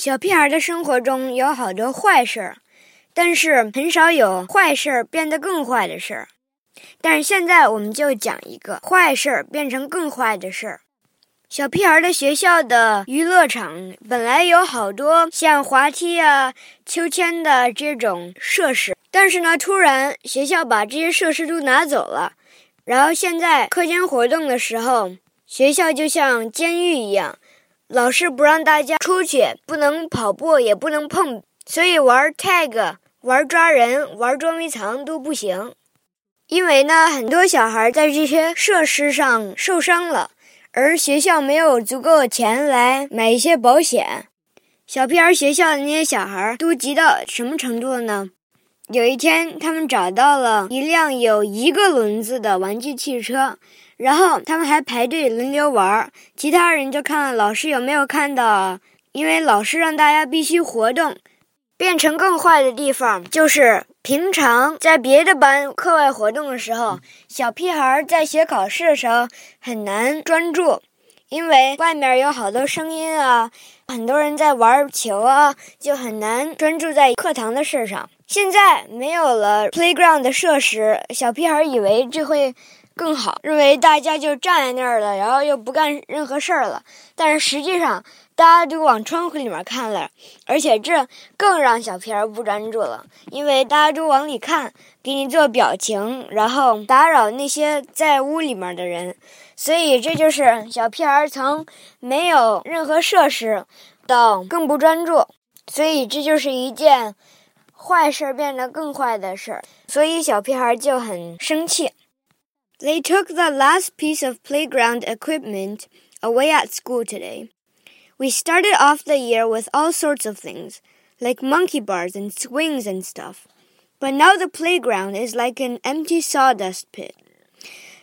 小屁孩的生活中有好多坏事儿，但是很少有坏事儿变得更坏的事儿。但是现在我们就讲一个坏事儿变成更坏的事儿。小屁孩的学校的娱乐场本来有好多像滑梯啊、秋千的这种设施，但是呢，突然学校把这些设施都拿走了。然后现在课间活动的时候，学校就像监狱一样。老师不让大家出去，不能跑步，也不能碰，所以玩 tag、玩抓人、玩捉迷藏都不行。因为呢，很多小孩在这些设施上受伤了，而学校没有足够的钱来买一些保险。小屁孩学校的那些小孩都急到什么程度了呢？有一天，他们找到了一辆有一个轮子的玩具汽车。然后他们还排队轮流玩儿，其他人就看老师有没有看到。因为老师让大家必须活动。变成更坏的地方就是平常在别的班课外活动的时候，小屁孩在学考试的时候很难专注，因为外面有好多声音啊，很多人在玩球啊，就很难专注在课堂的事上。现在没有了 playground 的设施，小屁孩以为这会。更好，认为大家就站在那儿了，然后又不干任何事儿了。但是实际上，大家都往窗户里面看了，而且这更让小屁孩不专注了，因为大家都往里看，给你做表情，然后打扰那些在屋里面的人。所以这就是小屁孩从没有任何设施到更不专注。所以这就是一件坏事变得更坏的事儿。所以小屁孩就很生气。They took the last piece of playground equipment away at school today. We started off the year with all sorts of things, like monkey bars and swings and stuff. But now the playground is like an empty sawdust pit.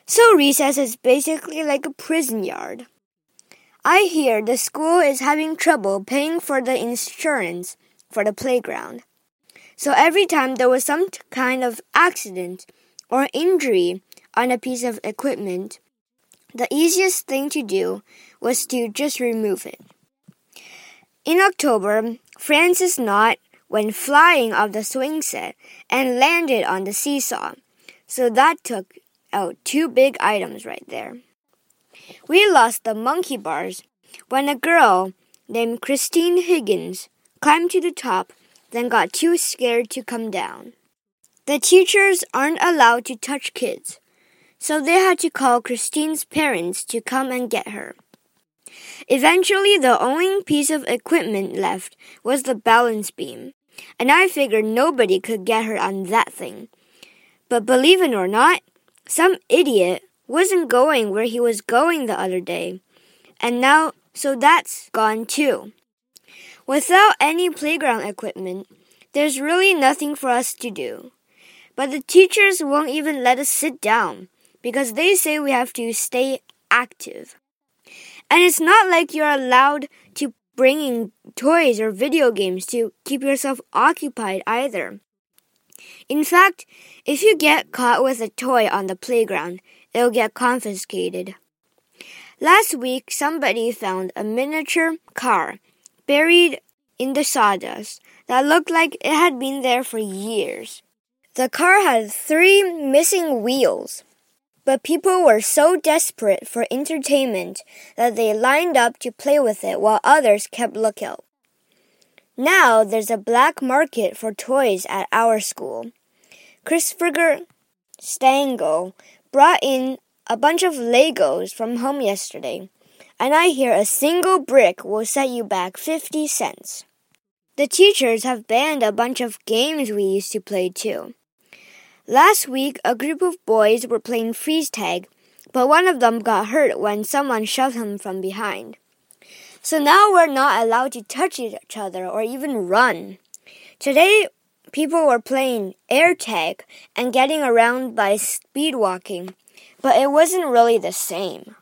So recess is basically like a prison yard. I hear the school is having trouble paying for the insurance for the playground. So every time there was some kind of accident or injury, on a piece of equipment, the easiest thing to do was to just remove it. In October, Francis Knott went flying off the swing set and landed on the seesaw, so that took out two big items right there. We lost the monkey bars when a girl named Christine Higgins climbed to the top, then got too scared to come down. The teachers aren't allowed to touch kids, so they had to call Christine's parents to come and get her. Eventually, the only piece of equipment left was the balance beam, and I figured nobody could get her on that thing. But believe it or not, some idiot wasn't going where he was going the other day, and now, so that's gone too. Without any playground equipment, there's really nothing for us to do. But the teachers won't even let us sit down because they say we have to stay active. And it's not like you're allowed to bring in toys or video games to keep yourself occupied either. In fact, if you get caught with a toy on the playground, it'll get confiscated. Last week, somebody found a miniature car buried in the sawdust that looked like it had been there for years. The car had three missing wheels. But people were so desperate for entertainment that they lined up to play with it while others kept lookout. Now there's a black market for toys at our school. Christopher Stango brought in a bunch of Legos from home yesterday, and I hear a single brick will set you back 50 cents. The teachers have banned a bunch of games we used to play too. Last week, a group of boys were playing freeze tag, but one of them got hurt when someone shoved him from behind. So now we're not allowed to touch each other or even run. Today, people were playing air tag and getting around by speed walking, but it wasn't really the same.